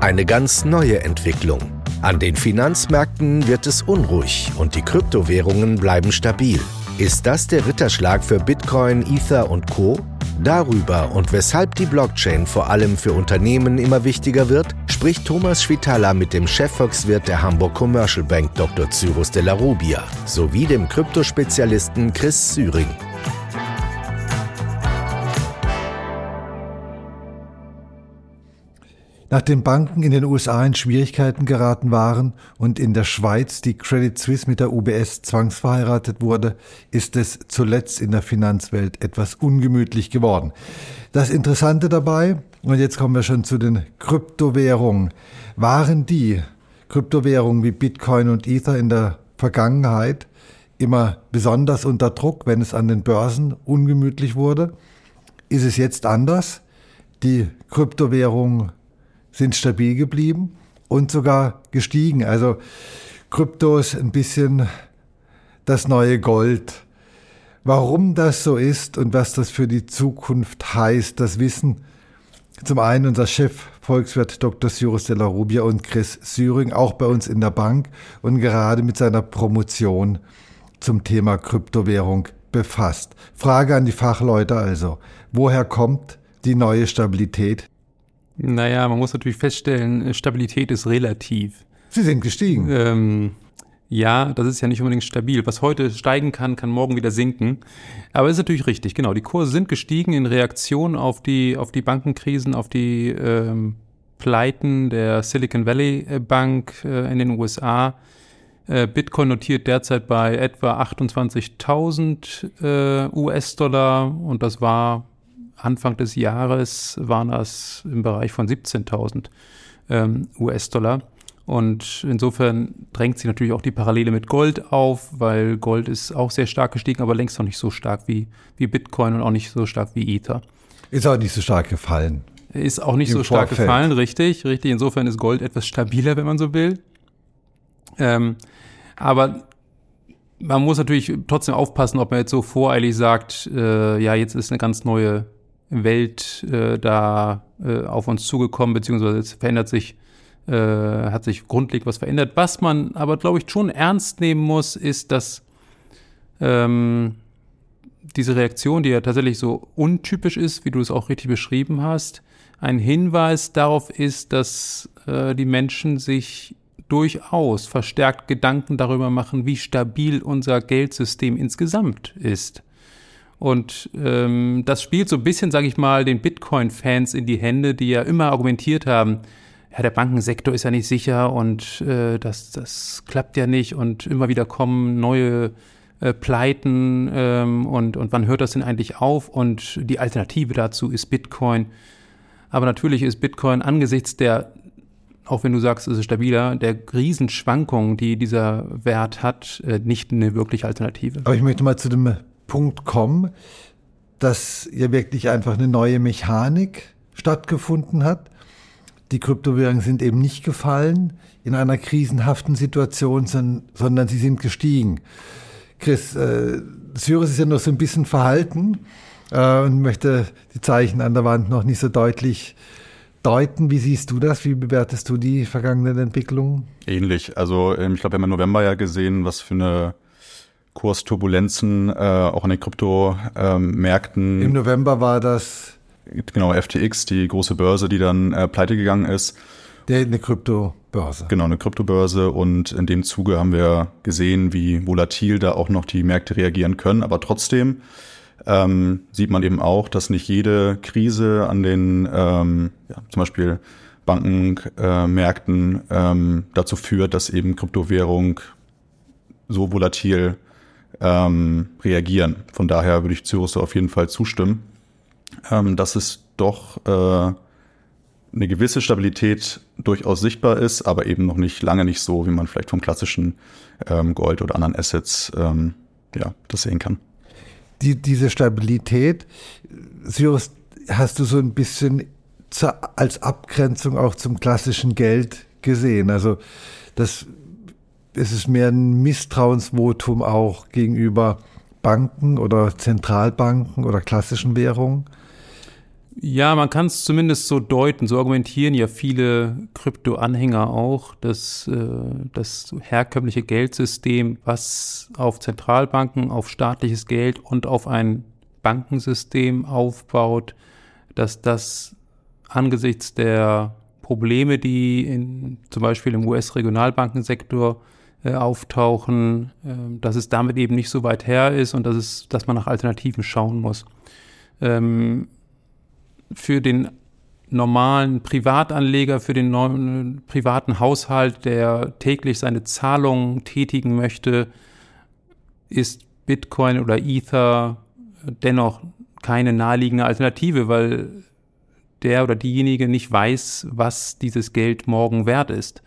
Eine ganz neue Entwicklung. An den Finanzmärkten wird es unruhig und die Kryptowährungen bleiben stabil. Ist das der Ritterschlag für Bitcoin, Ether und Co? Darüber und weshalb die Blockchain vor allem für Unternehmen immer wichtiger wird, spricht Thomas Schwitala mit dem Chefvolkswirt der Hamburg Commercial Bank Dr. Cyrus de la Rubia sowie dem Kryptospezialisten Chris Syring. Nachdem Banken in den USA in Schwierigkeiten geraten waren und in der Schweiz die Credit Suisse mit der UBS zwangsverheiratet wurde, ist es zuletzt in der Finanzwelt etwas ungemütlich geworden. Das Interessante dabei, und jetzt kommen wir schon zu den Kryptowährungen, waren die Kryptowährungen wie Bitcoin und Ether in der Vergangenheit immer besonders unter Druck, wenn es an den Börsen ungemütlich wurde. Ist es jetzt anders? Die Kryptowährungen sind stabil geblieben und sogar gestiegen. Also Krypto ist ein bisschen das neue Gold. Warum das so ist und was das für die Zukunft heißt, das wissen zum einen unser Chef Volkswirt Dr. Cyrus de la Rubia und Chris Syring, auch bei uns in der Bank und gerade mit seiner Promotion zum Thema Kryptowährung befasst. Frage an die Fachleute also, woher kommt die neue Stabilität naja, man muss natürlich feststellen, äh, Stabilität ist relativ. Sie sind gestiegen. Ähm, ja, das ist ja nicht unbedingt stabil. Was heute steigen kann, kann morgen wieder sinken. Aber ist natürlich richtig, genau. Die Kurse sind gestiegen in Reaktion auf die, auf die Bankenkrisen, auf die ähm, Pleiten der Silicon Valley äh, Bank äh, in den USA. Äh, Bitcoin notiert derzeit bei etwa 28.000 äh, US-Dollar und das war Anfang des Jahres waren das im Bereich von 17.000 ähm, US-Dollar. Und insofern drängt sich natürlich auch die Parallele mit Gold auf, weil Gold ist auch sehr stark gestiegen, aber längst noch nicht so stark wie, wie Bitcoin und auch nicht so stark wie Ether. Ist auch nicht so stark gefallen. Ist auch nicht Im so stark Vorfeld. gefallen, richtig, richtig. Insofern ist Gold etwas stabiler, wenn man so will. Ähm, aber man muss natürlich trotzdem aufpassen, ob man jetzt so voreilig sagt, äh, ja, jetzt ist eine ganz neue Welt äh, da äh, auf uns zugekommen, beziehungsweise es verändert sich, äh, hat sich grundlegend was verändert. Was man aber, glaube ich, schon ernst nehmen muss, ist, dass ähm, diese Reaktion, die ja tatsächlich so untypisch ist, wie du es auch richtig beschrieben hast, ein Hinweis darauf ist, dass äh, die Menschen sich durchaus verstärkt Gedanken darüber machen, wie stabil unser Geldsystem insgesamt ist. Und ähm, das spielt so ein bisschen, sage ich mal, den Bitcoin-Fans in die Hände, die ja immer argumentiert haben, ja, der Bankensektor ist ja nicht sicher und äh, das, das klappt ja nicht und immer wieder kommen neue äh, Pleiten ähm, und, und wann hört das denn eigentlich auf? Und die Alternative dazu ist Bitcoin. Aber natürlich ist Bitcoin angesichts der, auch wenn du sagst, es ist stabiler, der Riesenschwankungen, die dieser Wert hat, äh, nicht eine wirkliche Alternative. Aber ich möchte mal zu dem Punkt.com, dass hier wirklich einfach eine neue Mechanik stattgefunden hat. Die Kryptowährungen sind eben nicht gefallen in einer krisenhaften Situation, sondern sie sind gestiegen. Chris, äh, Cyrus ist ja noch so ein bisschen verhalten äh, und möchte die Zeichen an der Wand noch nicht so deutlich deuten. Wie siehst du das? Wie bewertest du die vergangenen Entwicklungen? Ähnlich. Also ähm, ich glaube, wir haben im November ja gesehen, was für eine Kursturbulenzen äh, auch an den Kryptomärkten. Ähm, Im November war das genau FTX, die große Börse, die dann äh, pleite gegangen ist. Der, eine Kryptobörse. Genau, eine Kryptobörse. Und in dem Zuge haben wir gesehen, wie volatil da auch noch die Märkte reagieren können. Aber trotzdem ähm, sieht man eben auch, dass nicht jede Krise an den ähm, ja, zum Beispiel Bankenmärkten äh, ähm, dazu führt, dass eben Kryptowährung so volatil ähm, reagieren. Von daher würde ich Cyrus auf jeden Fall zustimmen, ähm, dass es doch äh, eine gewisse Stabilität durchaus sichtbar ist, aber eben noch nicht lange nicht so, wie man vielleicht vom klassischen ähm, Gold oder anderen Assets ähm, ja, das sehen kann. Die, diese Stabilität, Cyrus, hast du so ein bisschen zur, als Abgrenzung auch zum klassischen Geld gesehen. Also das es ist mehr ein Misstrauensvotum auch gegenüber Banken oder Zentralbanken oder klassischen Währungen? Ja, man kann es zumindest so deuten. So argumentieren ja viele Krypto-Anhänger auch, dass äh, das herkömmliche Geldsystem, was auf Zentralbanken, auf staatliches Geld und auf ein Bankensystem aufbaut, dass das angesichts der Probleme, die in, zum Beispiel im US-Regionalbankensektor äh, auftauchen, äh, dass es damit eben nicht so weit her ist und dass, es, dass man nach Alternativen schauen muss. Ähm, für den normalen Privatanleger, für den neuen, privaten Haushalt, der täglich seine Zahlungen tätigen möchte, ist Bitcoin oder Ether dennoch keine naheliegende Alternative, weil der oder diejenige nicht weiß, was dieses Geld morgen wert ist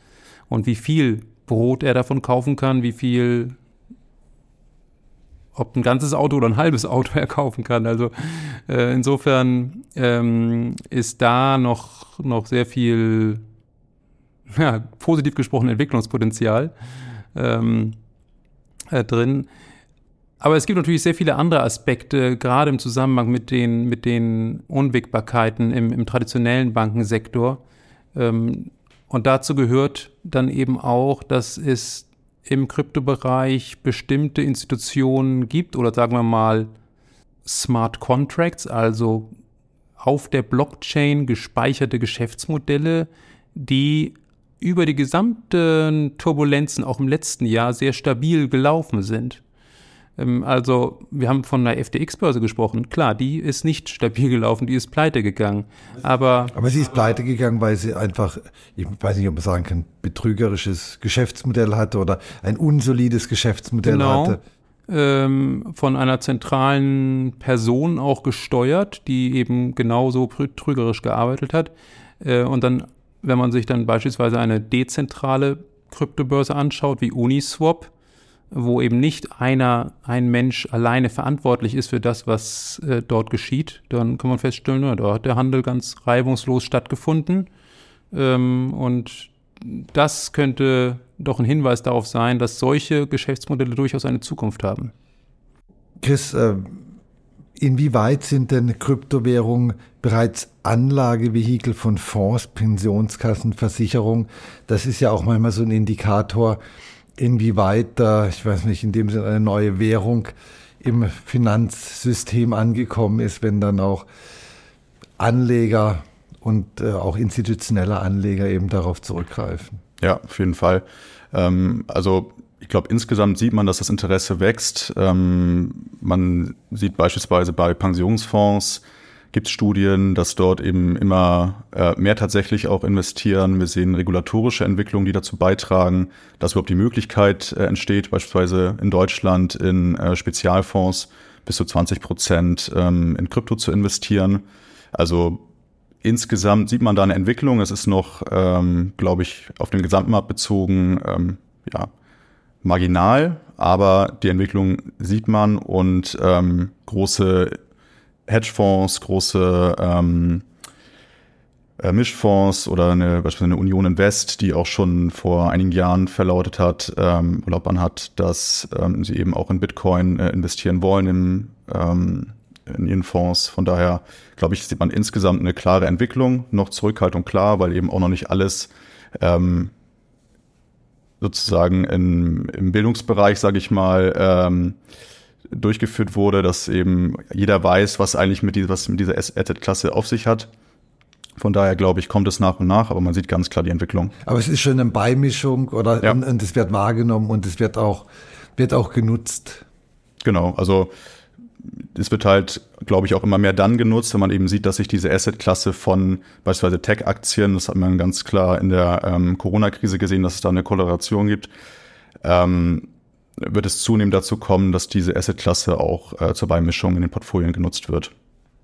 und wie viel Brot er davon kaufen kann, wie viel ob ein ganzes Auto oder ein halbes Auto er kaufen kann. Also äh, insofern ähm, ist da noch, noch sehr viel, ja, positiv gesprochen, Entwicklungspotenzial ähm, äh, drin. Aber es gibt natürlich sehr viele andere Aspekte, gerade im Zusammenhang mit den, mit den Unwägbarkeiten im, im traditionellen Bankensektor. Ähm, und dazu gehört dann eben auch, dass es im Kryptobereich bestimmte Institutionen gibt oder sagen wir mal Smart Contracts, also auf der Blockchain gespeicherte Geschäftsmodelle, die über die gesamten Turbulenzen auch im letzten Jahr sehr stabil gelaufen sind. Ähm, also, wir haben von einer FTX-Börse gesprochen. Klar, die ist nicht stabil gelaufen, die ist pleite gegangen. Aber, aber sie ist pleite gegangen, weil sie einfach, ich weiß nicht, ob man sagen kann, betrügerisches Geschäftsmodell hatte oder ein unsolides Geschäftsmodell genau. hatte. Ähm, von einer zentralen Person auch gesteuert, die eben genauso betrügerisch gearbeitet hat. Äh, und dann, wenn man sich dann beispielsweise eine dezentrale Kryptobörse anschaut, wie Uniswap, wo eben nicht einer, ein Mensch alleine verantwortlich ist für das, was äh, dort geschieht, dann kann man feststellen, ja, da hat der Handel ganz reibungslos stattgefunden. Ähm, und das könnte doch ein Hinweis darauf sein, dass solche Geschäftsmodelle durchaus eine Zukunft haben. Chris, äh, inwieweit sind denn Kryptowährungen bereits Anlagevehikel von Fonds, Pensionskassen, Versicherungen? Das ist ja auch manchmal so ein Indikator, inwieweit da, ich weiß nicht, in dem Sinne eine neue Währung im Finanzsystem angekommen ist, wenn dann auch Anleger und äh, auch institutionelle Anleger eben darauf zurückgreifen. Ja, auf jeden Fall. Ähm, also ich glaube, insgesamt sieht man, dass das Interesse wächst. Ähm, man sieht beispielsweise bei Pensionsfonds, gibt es Studien, dass dort eben immer äh, mehr tatsächlich auch investieren. Wir sehen regulatorische Entwicklungen, die dazu beitragen, dass überhaupt die Möglichkeit äh, entsteht, beispielsweise in Deutschland in äh, Spezialfonds bis zu 20 Prozent ähm, in Krypto zu investieren. Also insgesamt sieht man da eine Entwicklung. Es ist noch, ähm, glaube ich, auf den Gesamtmarkt bezogen, ähm, ja, marginal, aber die Entwicklung sieht man und ähm, große Hedgefonds, große ähm, äh, Mischfonds oder eine, beispielsweise eine Union Invest, die auch schon vor einigen Jahren verlautet hat, ähm, Laubern hat, dass ähm, sie eben auch in Bitcoin äh, investieren wollen im, ähm, in ihren Fonds. Von daher, glaube ich, sieht man insgesamt eine klare Entwicklung, noch Zurückhaltung klar, weil eben auch noch nicht alles ähm, sozusagen in, im Bildungsbereich, sage ich mal, ähm, durchgeführt wurde, dass eben jeder weiß, was eigentlich mit, die, was mit dieser Asset-Klasse auf sich hat. Von daher glaube ich, kommt es nach und nach, aber man sieht ganz klar die Entwicklung. Aber es ist schon eine Beimischung oder ja. und es wird wahrgenommen und es wird auch, wird auch genutzt. Genau, also es wird halt, glaube ich, auch immer mehr dann genutzt, wenn man eben sieht, dass sich diese Asset-Klasse von beispielsweise Tech-Aktien, das hat man ganz klar in der ähm, Corona-Krise gesehen, dass es da eine Korrelation gibt, ähm, wird es zunehmend dazu kommen, dass diese Asset-Klasse auch äh, zur Beimischung in den Portfolien genutzt wird.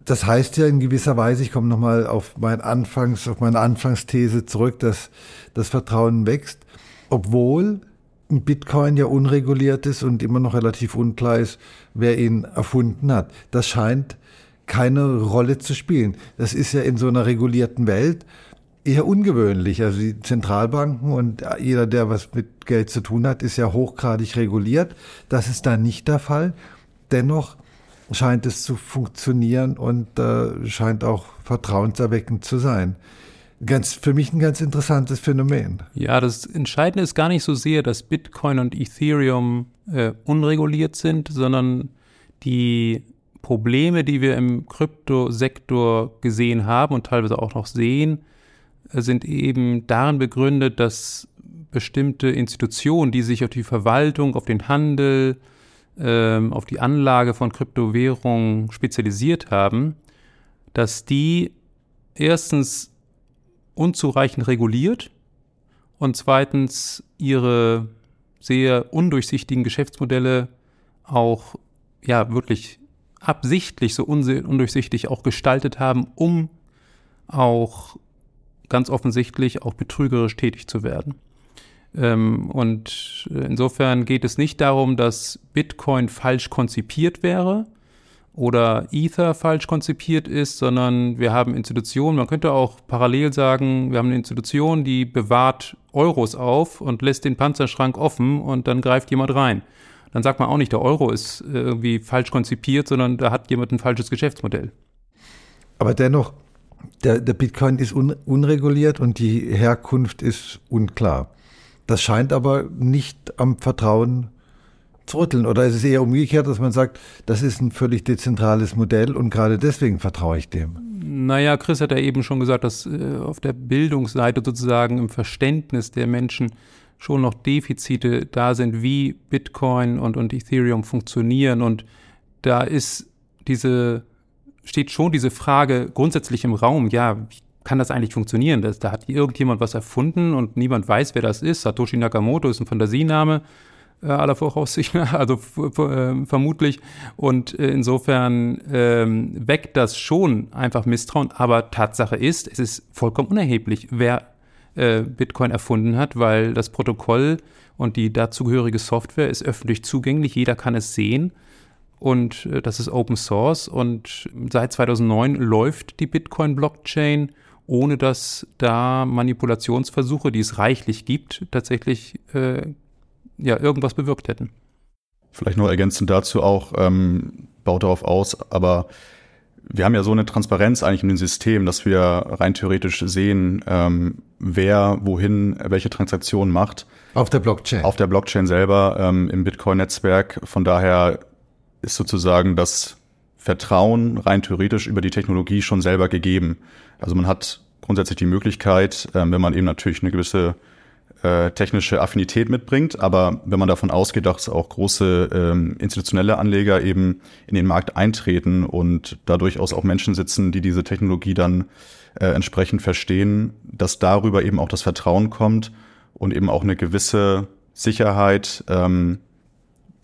Das heißt ja in gewisser Weise, ich komme nochmal auf mein Anfangs, auf meine Anfangsthese zurück, dass das Vertrauen wächst, obwohl ein Bitcoin ja unreguliert ist und immer noch relativ unklar ist, wer ihn erfunden hat. Das scheint keine Rolle zu spielen. Das ist ja in so einer regulierten Welt eher ungewöhnlich. Also die Zentralbanken und jeder, der was mit Geld zu tun hat, ist ja hochgradig reguliert. Das ist da nicht der Fall. Dennoch scheint es zu funktionieren und äh, scheint auch vertrauenserweckend zu sein. Ganz, für mich ein ganz interessantes Phänomen. Ja, das Entscheidende ist gar nicht so sehr, dass Bitcoin und Ethereum äh, unreguliert sind, sondern die Probleme, die wir im Kryptosektor gesehen haben und teilweise auch noch sehen, sind eben darin begründet, dass bestimmte Institutionen, die sich auf die Verwaltung, auf den Handel, ähm, auf die Anlage von Kryptowährungen spezialisiert haben, dass die erstens unzureichend reguliert und zweitens ihre sehr undurchsichtigen Geschäftsmodelle auch ja wirklich absichtlich so undurchsichtig auch gestaltet haben, um auch ganz offensichtlich auch betrügerisch tätig zu werden. Ähm, und insofern geht es nicht darum, dass Bitcoin falsch konzipiert wäre oder Ether falsch konzipiert ist, sondern wir haben Institutionen, man könnte auch parallel sagen, wir haben eine Institution, die bewahrt Euros auf und lässt den Panzerschrank offen und dann greift jemand rein. Dann sagt man auch nicht, der Euro ist äh, irgendwie falsch konzipiert, sondern da hat jemand ein falsches Geschäftsmodell. Aber dennoch, der, der Bitcoin ist un, unreguliert und die Herkunft ist unklar. Das scheint aber nicht am Vertrauen zu rütteln. Oder ist es eher umgekehrt, dass man sagt, das ist ein völlig dezentrales Modell und gerade deswegen vertraue ich dem? Naja, Chris hat ja eben schon gesagt, dass äh, auf der Bildungsseite sozusagen im Verständnis der Menschen schon noch Defizite da sind, wie Bitcoin und, und Ethereum funktionieren. Und da ist diese, steht schon diese Frage grundsätzlich im Raum, ja, wie kann das eigentlich funktionieren? Das, da hat irgendjemand was erfunden und niemand weiß, wer das ist. Satoshi Nakamoto ist ein Fantasiename äh, aller Voraussicht, also äh, vermutlich. Und äh, insofern ähm, weckt das schon einfach Misstrauen. Aber Tatsache ist, es ist vollkommen unerheblich, wer äh, Bitcoin erfunden hat, weil das Protokoll und die dazugehörige Software ist öffentlich zugänglich. Jeder kann es sehen und äh, das ist Open Source und seit 2009 läuft die Bitcoin-Blockchain ohne dass da Manipulationsversuche, die es reichlich gibt, tatsächlich äh, ja irgendwas bewirkt hätten. Vielleicht noch ergänzend dazu auch, ähm, baut darauf aus, aber wir haben ja so eine Transparenz eigentlich in dem System, dass wir rein theoretisch sehen, ähm, wer wohin welche Transaktion macht. Auf der Blockchain. Auf der Blockchain selber, ähm, im Bitcoin-Netzwerk. Von daher ist sozusagen das Vertrauen rein theoretisch über die Technologie schon selber gegeben. Also man hat grundsätzlich die Möglichkeit, äh, wenn man eben natürlich eine gewisse äh, technische Affinität mitbringt, aber wenn man davon ausgeht, dass auch große ähm, institutionelle Anleger eben in den Markt eintreten und da durchaus auch Menschen sitzen, die diese Technologie dann äh, entsprechend verstehen, dass darüber eben auch das Vertrauen kommt und eben auch eine gewisse Sicherheit, ähm,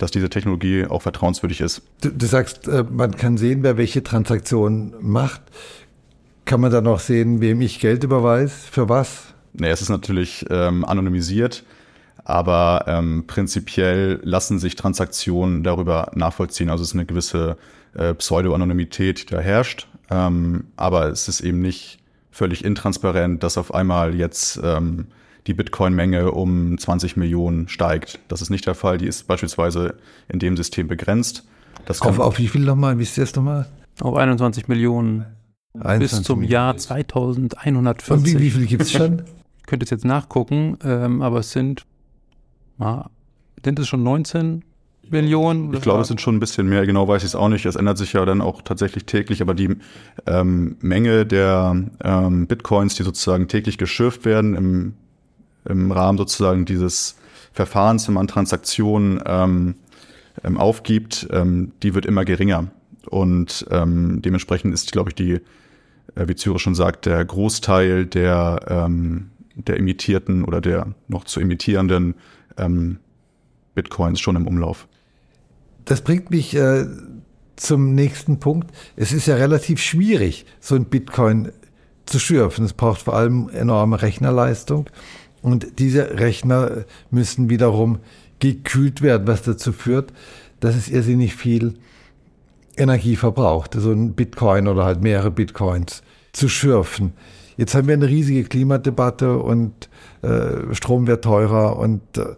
dass diese Technologie auch vertrauenswürdig ist. Du, du sagst, äh, man kann sehen, wer welche Transaktion macht. Kann man dann auch sehen, wem ich Geld überweise? Für was? Nee, es ist natürlich ähm, anonymisiert, aber ähm, prinzipiell lassen sich Transaktionen darüber nachvollziehen. Also es ist eine gewisse äh, Pseudo-Anonymität, die da herrscht. Ähm, aber es ist eben nicht völlig intransparent, dass auf einmal jetzt ähm, die Bitcoin-Menge um 20 Millionen steigt. Das ist nicht der Fall. Die ist beispielsweise in dem System begrenzt. Das auf, auf wie viel nochmal? Wie ist das nochmal? Auf 21 Millionen. 21 bis zum Millionen. Jahr 2140. Und wie, wie viel gibt es schon? ich könnte es jetzt nachgucken, ähm, aber es sind, ah, sind es schon 19 Millionen? Ich glaube, es sind schon ein bisschen mehr, genau weiß ich es auch nicht. Es ändert sich ja dann auch tatsächlich täglich, aber die ähm, Menge der ähm, Bitcoins, die sozusagen täglich geschürft werden im im Rahmen sozusagen dieses Verfahrens, wenn man Transaktionen ähm, ähm, aufgibt, ähm, die wird immer geringer. Und ähm, dementsprechend ist, glaube ich, die, äh, wie Zürich schon sagt, der Großteil der, ähm, der imitierten oder der noch zu imitierenden ähm, Bitcoins schon im Umlauf. Das bringt mich äh, zum nächsten Punkt. Es ist ja relativ schwierig, so ein Bitcoin zu schürfen. Es braucht vor allem enorme Rechnerleistung. Und diese Rechner müssen wiederum gekühlt werden, was dazu führt, dass es irrsinnig viel Energie verbraucht, so ein Bitcoin oder halt mehrere Bitcoins zu schürfen. Jetzt haben wir eine riesige Klimadebatte und äh, Strom wird teurer und äh,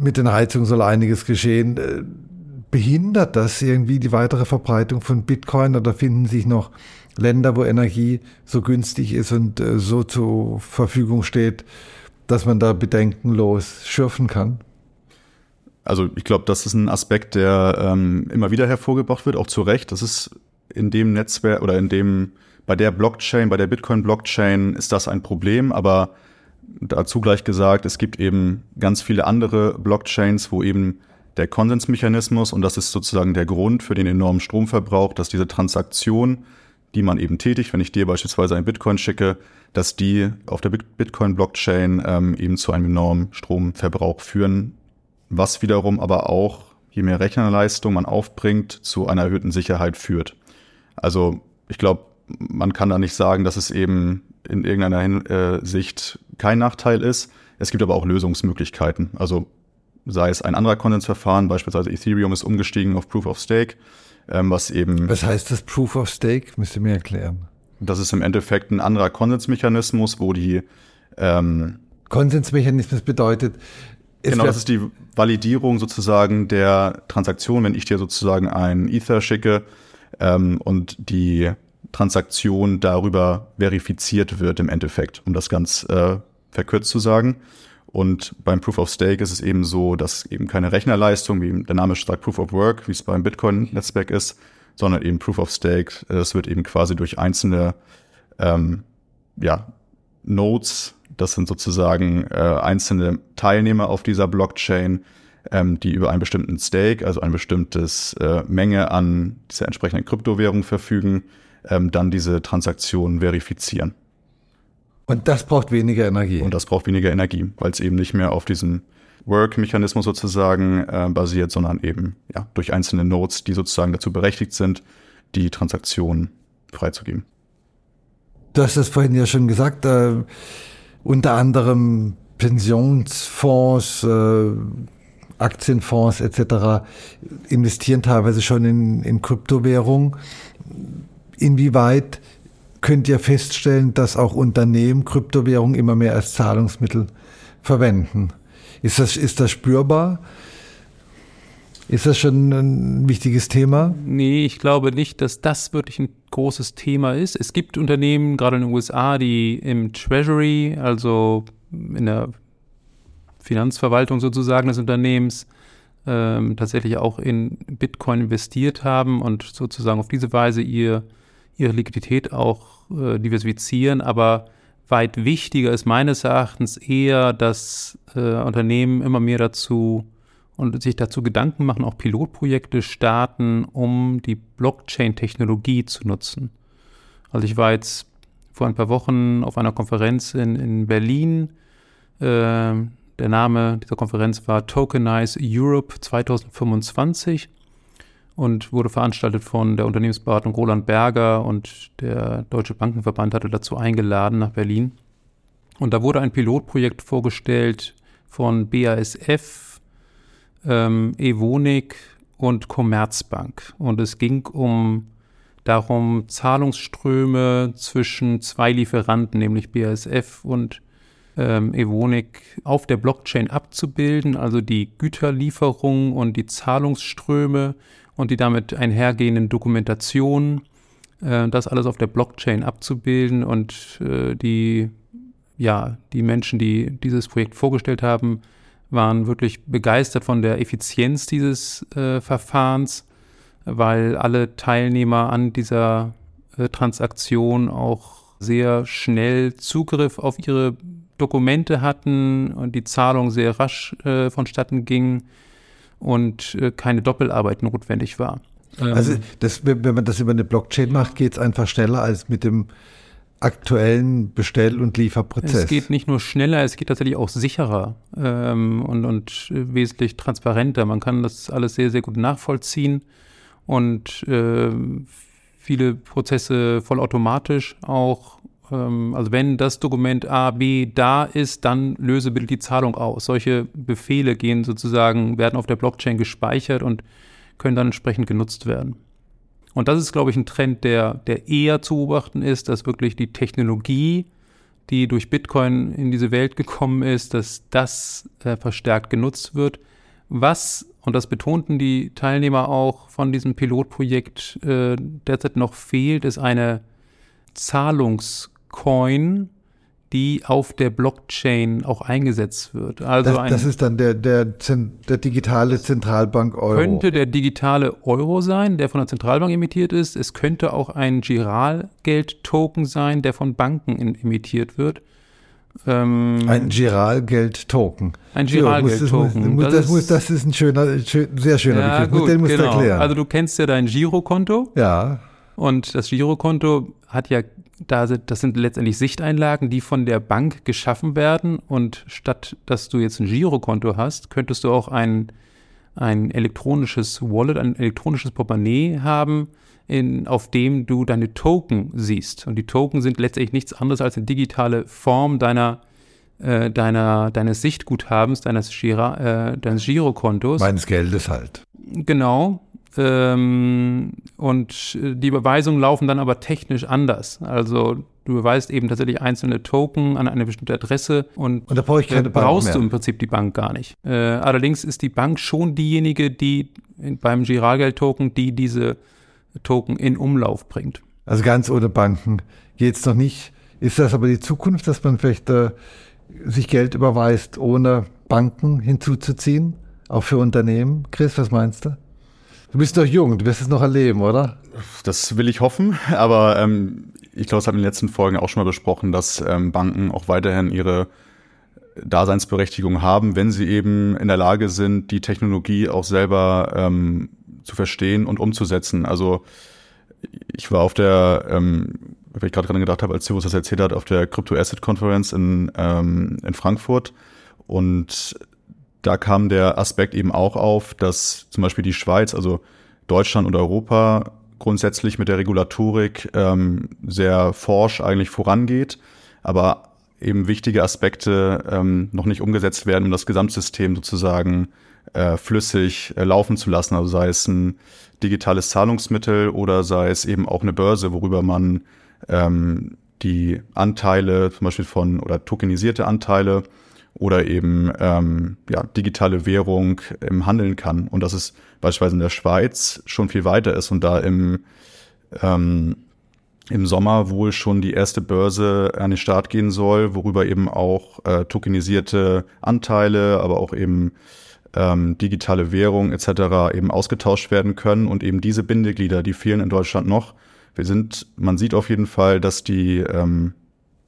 mit den Heizungen soll einiges geschehen. Äh, behindert das irgendwie die weitere Verbreitung von Bitcoin oder finden sich noch Länder, wo Energie so günstig ist und äh, so zur Verfügung steht, dass man da bedenkenlos schürfen kann? Also ich glaube, das ist ein Aspekt, der ähm, immer wieder hervorgebracht wird, auch zu Recht. Das ist in dem Netzwerk oder in dem, bei der Blockchain, bei der Bitcoin-Blockchain ist das ein Problem, aber dazu gleich gesagt, es gibt eben ganz viele andere Blockchains, wo eben der Konsensmechanismus, und das ist sozusagen der Grund für den enormen Stromverbrauch, dass diese Transaktion, die man eben tätigt, wenn ich dir beispielsweise ein Bitcoin schicke, dass die auf der Bitcoin-Blockchain ähm, eben zu einem enormen Stromverbrauch führen, was wiederum aber auch, je mehr Rechnerleistung man aufbringt, zu einer erhöhten Sicherheit führt. Also ich glaube, man kann da nicht sagen, dass es eben in irgendeiner äh, Sicht kein Nachteil ist. Es gibt aber auch Lösungsmöglichkeiten. Also sei es ein anderer Konsensverfahren, beispielsweise Ethereum ist umgestiegen auf Proof of Stake, ähm, was eben. Was heißt das Proof of Stake? Müsst ihr mir erklären. Das ist im Endeffekt ein anderer Konsensmechanismus, wo die ähm, Konsensmechanismus bedeutet, genau, das ist die Validierung sozusagen der Transaktion, wenn ich dir sozusagen ein Ether schicke ähm, und die Transaktion darüber verifiziert wird im Endeffekt, um das ganz äh, verkürzt zu sagen. Und beim Proof of Stake ist es eben so, dass eben keine Rechnerleistung, wie der Name sagt, Proof of Work, wie es beim Bitcoin-Netzwerk ist, sondern eben Proof of Stake. Das wird eben quasi durch einzelne ähm, ja, Nodes, das sind sozusagen äh, einzelne Teilnehmer auf dieser Blockchain, ähm, die über einen bestimmten Stake, also eine bestimmtes äh, Menge an dieser entsprechenden Kryptowährung verfügen, ähm, dann diese Transaktionen verifizieren. Und das braucht weniger Energie. Und das braucht weniger Energie, weil es eben nicht mehr auf diesem Work-Mechanismus sozusagen äh, basiert, sondern eben ja, durch einzelne Nodes, die sozusagen dazu berechtigt sind, die Transaktionen freizugeben. Du hast es vorhin ja schon gesagt, äh, unter anderem Pensionsfonds, äh, Aktienfonds etc. investieren teilweise schon in, in Kryptowährung. Inwieweit könnt ihr feststellen, dass auch Unternehmen Kryptowährungen immer mehr als Zahlungsmittel verwenden? Ist das, ist das spürbar? Ist das schon ein wichtiges Thema? Nee, ich glaube nicht, dass das wirklich ein großes Thema ist. Es gibt Unternehmen, gerade in den USA, die im Treasury, also in der Finanzverwaltung sozusagen des Unternehmens, ähm, tatsächlich auch in Bitcoin investiert haben und sozusagen auf diese Weise ihr, ihre Liquidität auch äh, diversifizieren. Aber weit wichtiger ist meines Erachtens eher, dass äh, Unternehmen immer mehr dazu und sich dazu Gedanken machen, auch Pilotprojekte starten, um die Blockchain-Technologie zu nutzen. Also ich war jetzt vor ein paar Wochen auf einer Konferenz in, in Berlin. Äh, der Name dieser Konferenz war Tokenize Europe 2025 und wurde veranstaltet von der Unternehmensberatung Roland Berger und der Deutsche Bankenverband hatte dazu eingeladen nach Berlin. Und da wurde ein Pilotprojekt vorgestellt von BASF, ähm, Evonik und Commerzbank. Und es ging um darum, Zahlungsströme zwischen zwei Lieferanten, nämlich BASF und ähm, Evonik, auf der Blockchain abzubilden, also die Güterlieferung und die Zahlungsströme und die damit einhergehenden Dokumentationen, äh, das alles auf der Blockchain abzubilden und äh, die, ja, die Menschen, die dieses Projekt vorgestellt haben, waren wirklich begeistert von der Effizienz dieses äh, Verfahrens, weil alle Teilnehmer an dieser äh, Transaktion auch sehr schnell Zugriff auf ihre Dokumente hatten und die Zahlung sehr rasch äh, vonstatten ging und äh, keine Doppelarbeit notwendig war. Ähm, also das, wenn man das über eine Blockchain macht, geht es einfach schneller als mit dem aktuellen Bestell- und Lieferprozess. Es geht nicht nur schneller, es geht tatsächlich auch sicherer ähm, und, und wesentlich transparenter. Man kann das alles sehr, sehr gut nachvollziehen und äh, viele Prozesse vollautomatisch auch ähm, also wenn das Dokument A, B da ist, dann löse bitte die Zahlung aus. Solche Befehle gehen sozusagen, werden auf der Blockchain gespeichert und können dann entsprechend genutzt werden. Und das ist, glaube ich, ein Trend, der, der eher zu beobachten ist, dass wirklich die Technologie, die durch Bitcoin in diese Welt gekommen ist, dass das äh, verstärkt genutzt wird, Was, und das betonten die Teilnehmer auch von diesem Pilotprojekt, äh, derzeit noch fehlt, ist eine Zahlungscoin, die auf der Blockchain auch eingesetzt wird. Also das, das ist dann der, der, der digitale Zentralbank Euro. Könnte der digitale Euro sein, der von der Zentralbank emittiert ist. Es könnte auch ein Giralgeld-Token sein, der von Banken emittiert wird. Ähm, ein Giralgeld-Token. Ein Giralgeld-Token. Das, das, das, das, ist ein schöner, sehr schöner ja, Begriff. Gut, den musst genau. du erklären. Also du kennst ja dein Girokonto. Ja. Und das Girokonto hat ja da sind, das sind letztendlich Sichteinlagen, die von der Bank geschaffen werden. Und statt dass du jetzt ein Girokonto hast, könntest du auch ein, ein elektronisches Wallet, ein elektronisches Portemonnaie haben, in, auf dem du deine Token siehst. Und die Token sind letztendlich nichts anderes als eine digitale Form deiner, äh, deiner, deines Sichtguthabens, deines, Gira, äh, deines Girokontos. Meines Geldes halt. Genau. Ähm, und die Überweisungen laufen dann aber technisch anders. Also du überweist eben tatsächlich einzelne Token an eine bestimmte Adresse und, und da keine Bank brauchst du im Prinzip die Bank gar nicht. Äh, allerdings ist die Bank schon diejenige, die beim Giralgeld-Token, die diese Token in Umlauf bringt. Also ganz ohne Banken geht es noch nicht. Ist das aber die Zukunft, dass man vielleicht äh, sich Geld überweist, ohne Banken hinzuzuziehen? Auch für Unternehmen? Chris, was meinst du? Du bist doch jung, du wirst es noch erleben, oder? Das will ich hoffen, aber ähm, ich glaube, es hat in den letzten Folgen auch schon mal besprochen, dass ähm, Banken auch weiterhin ihre Daseinsberechtigung haben, wenn sie eben in der Lage sind, die Technologie auch selber ähm, zu verstehen und umzusetzen. Also ich war auf der, ähm, weil ich gerade dran gedacht habe, als Cyrus das erzählt hat, auf der Crypto Asset Conference in, ähm, in Frankfurt und da kam der Aspekt eben auch auf, dass zum Beispiel die Schweiz, also Deutschland und Europa grundsätzlich mit der Regulatorik ähm, sehr forsch eigentlich vorangeht, aber eben wichtige Aspekte ähm, noch nicht umgesetzt werden, um das Gesamtsystem sozusagen äh, flüssig äh, laufen zu lassen. Also sei es ein digitales Zahlungsmittel oder sei es eben auch eine Börse, worüber man ähm, die Anteile zum Beispiel von oder tokenisierte Anteile oder eben ähm, ja, digitale Währung im Handeln kann. Und dass es beispielsweise in der Schweiz schon viel weiter ist und da im, ähm, im Sommer wohl schon die erste Börse an den Start gehen soll, worüber eben auch äh, tokenisierte Anteile, aber auch eben ähm, digitale Währung etc. eben ausgetauscht werden können und eben diese Bindeglieder, die fehlen in Deutschland noch. Wir sind, man sieht auf jeden Fall, dass die, ähm,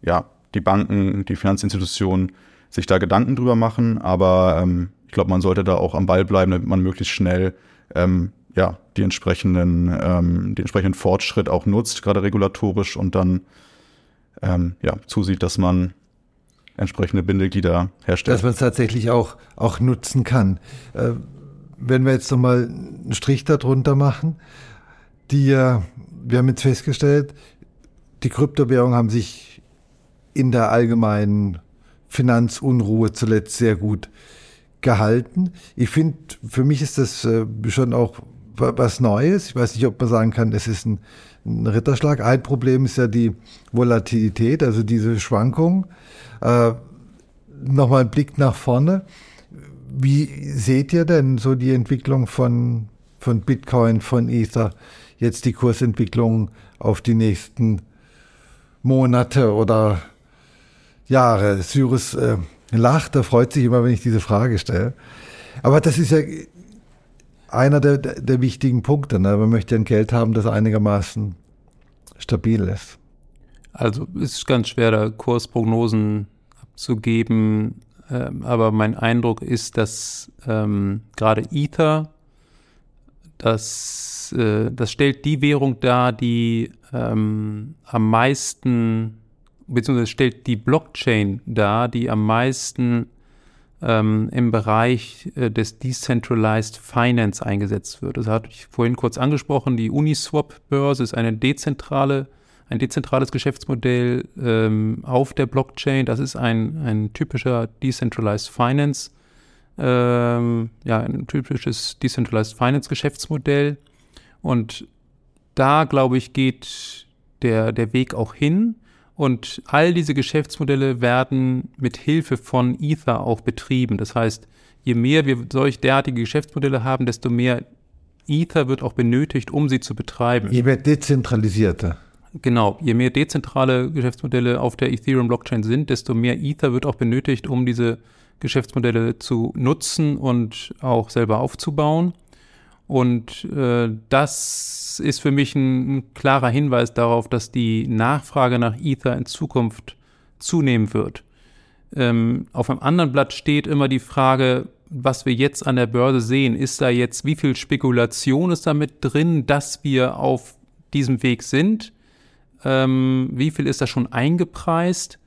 ja, die Banken, die Finanzinstitutionen sich da Gedanken drüber machen, aber ähm, ich glaube, man sollte da auch am Ball bleiben, damit man möglichst schnell ähm, ja, die entsprechenden, ähm, den entsprechenden Fortschritt auch nutzt, gerade regulatorisch und dann ähm, ja, zusieht, dass man entsprechende Bindeglieder herstellt. Dass man es tatsächlich auch, auch nutzen kann. Äh, wenn wir jetzt nochmal einen Strich darunter machen, die, wir haben jetzt festgestellt, die Kryptowährungen haben sich in der allgemeinen Finanzunruhe zuletzt sehr gut gehalten. Ich finde, für mich ist das äh, schon auch was Neues. Ich weiß nicht, ob man sagen kann, es ist ein, ein Ritterschlag. Ein Problem ist ja die Volatilität, also diese Schwankung. Äh, Nochmal ein Blick nach vorne. Wie seht ihr denn so die Entwicklung von, von Bitcoin, von Ether, jetzt die Kursentwicklung auf die nächsten Monate oder Jahre. Cyrus äh, lacht, er freut sich immer, wenn ich diese Frage stelle. Aber das ist ja einer der, der, der wichtigen Punkte. Ne? Man möchte ein Geld haben, das einigermaßen stabil ist. Also es ist ganz schwer, da Kursprognosen abzugeben. Ähm, aber mein Eindruck ist, dass ähm, gerade Ether, das, äh, das stellt die Währung dar, die ähm, am meisten beziehungsweise stellt die Blockchain dar, die am meisten ähm, im Bereich äh, des Decentralized Finance eingesetzt wird. Das hatte ich vorhin kurz angesprochen. Die Uniswap-Börse ist eine dezentrale, ein dezentrales Geschäftsmodell ähm, auf der Blockchain. Das ist ein, ein typischer Decentralized Finance, ähm, ja, ein typisches Decentralized Finance Geschäftsmodell. Und da, glaube ich, geht der, der Weg auch hin. Und all diese Geschäftsmodelle werden mit Hilfe von Ether auch betrieben. Das heißt, je mehr wir solch derartige Geschäftsmodelle haben, desto mehr Ether wird auch benötigt, um sie zu betreiben. Je mehr dezentralisierter. Genau, je mehr dezentrale Geschäftsmodelle auf der Ethereum-Blockchain sind, desto mehr Ether wird auch benötigt, um diese Geschäftsmodelle zu nutzen und auch selber aufzubauen. Und äh, das ist für mich ein, ein, klarer Hinweis darauf, dass die Nachfrage nach Ether in Zukunft zunehmen wird. Ähm, auf einem anderen Blatt steht immer die Frage, was wir jetzt an der Börse sehen. Ist da jetzt, wie viel Spekulation ist damit drin, dass wir auf diesem Weg sind? Ähm, wie viel ist da schon eingepreist?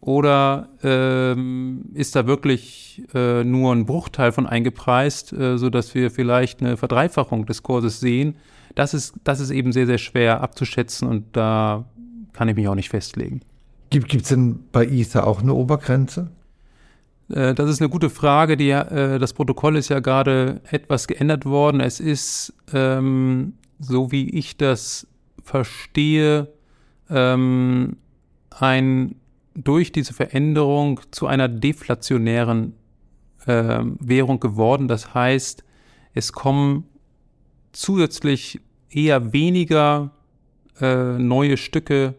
Oder ähm, ist da wirklich äh, nur ein Bruchteil von eingepreist, äh, sodass wir vielleicht eine Verdreifachung des Kurses sehen? Das ist, das ist eben sehr, sehr schwer abzuschätzen und da kann ich mich auch nicht festlegen. Gibt es denn bei Ether auch eine Obergrenze? Äh, das ist eine gute Frage. Die, äh, das Protokoll ist ja gerade etwas geändert worden. Es ist, ähm, so wie ich das verstehe, ähm, ein durch diese Veränderung zu einer deflationären äh, Währung geworden. Das heißt, es kommen zusätzlich eher weniger äh, neue Stücke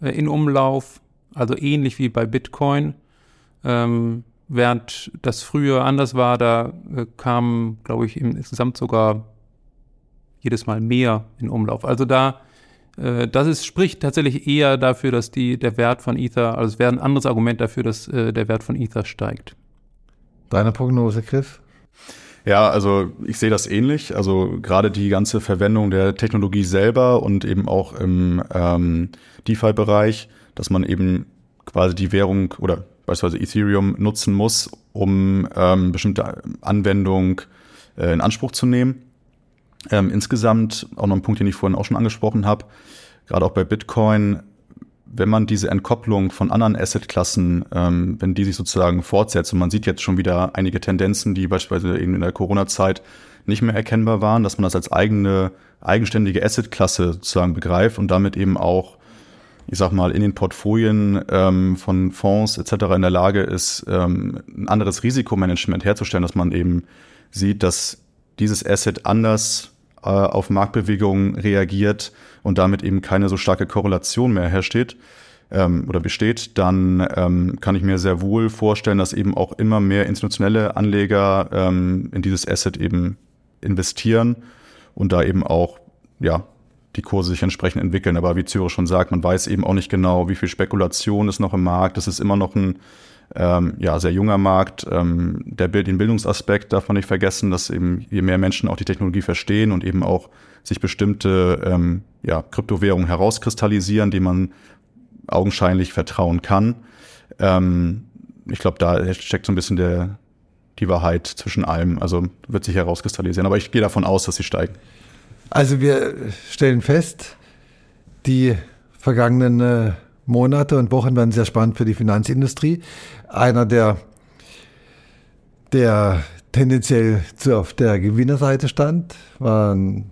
äh, in Umlauf, also ähnlich wie bei Bitcoin. Ähm, während das früher anders war, da äh, kamen, glaube ich, insgesamt sogar jedes Mal mehr in Umlauf. Also da das ist, spricht tatsächlich eher dafür, dass die, der Wert von Ether, also es wäre ein anderes Argument dafür, dass äh, der Wert von Ether steigt. Deine Prognose, Chris? Ja, also ich sehe das ähnlich. Also gerade die ganze Verwendung der Technologie selber und eben auch im ähm, DeFi-Bereich, dass man eben quasi die Währung oder beispielsweise Ethereum nutzen muss, um ähm, bestimmte Anwendungen äh, in Anspruch zu nehmen. Ähm, insgesamt auch noch ein Punkt, den ich vorhin auch schon angesprochen habe, gerade auch bei Bitcoin, wenn man diese Entkopplung von anderen Assetklassen, ähm, wenn die sich sozusagen fortsetzt und man sieht jetzt schon wieder einige Tendenzen, die beispielsweise eben in der Corona-Zeit nicht mehr erkennbar waren, dass man das als eigene, eigenständige Assetklasse sozusagen begreift und damit eben auch, ich sag mal, in den Portfolien ähm, von Fonds etc. in der Lage ist, ähm, ein anderes Risikomanagement herzustellen, dass man eben sieht, dass dieses Asset anders äh, auf Marktbewegungen reagiert und damit eben keine so starke Korrelation mehr hersteht ähm, oder besteht, dann ähm, kann ich mir sehr wohl vorstellen, dass eben auch immer mehr institutionelle Anleger ähm, in dieses Asset eben investieren und da eben auch ja die Kurse sich entsprechend entwickeln. Aber wie Zürich schon sagt, man weiß eben auch nicht genau, wie viel Spekulation ist noch im Markt. Das ist immer noch ein ähm, ja, sehr junger Markt. Ähm, der, den Bildungsaspekt darf man nicht vergessen, dass eben je mehr Menschen auch die Technologie verstehen und eben auch sich bestimmte ähm, ja, Kryptowährungen herauskristallisieren, die man augenscheinlich vertrauen kann. Ähm, ich glaube, da steckt so ein bisschen der, die Wahrheit zwischen allem. Also wird sich herauskristallisieren. Aber ich gehe davon aus, dass sie steigen. Also wir stellen fest, die vergangenen äh, Monate und Wochen werden sehr spannend für die Finanzindustrie. Einer der, der tendenziell zu auf der Gewinnerseite stand, waren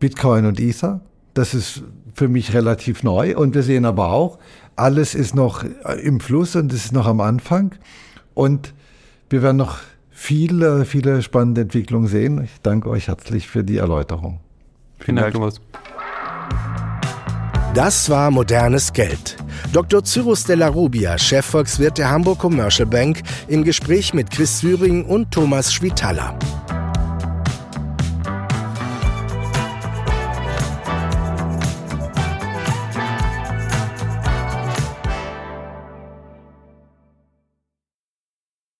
Bitcoin und Ether. Das ist für mich relativ neu. Und wir sehen aber auch, alles ist noch im Fluss und es ist noch am Anfang. Und wir werden noch viele, viele spannende Entwicklungen sehen. Ich danke euch herzlich für die Erläuterung. Vielen Dank, Thomas. Das war modernes Geld. Dr. Cyrus Della Rubia, Chefvolkswirt der Hamburg Commercial Bank, im Gespräch mit Chris Syring und Thomas Schwitala.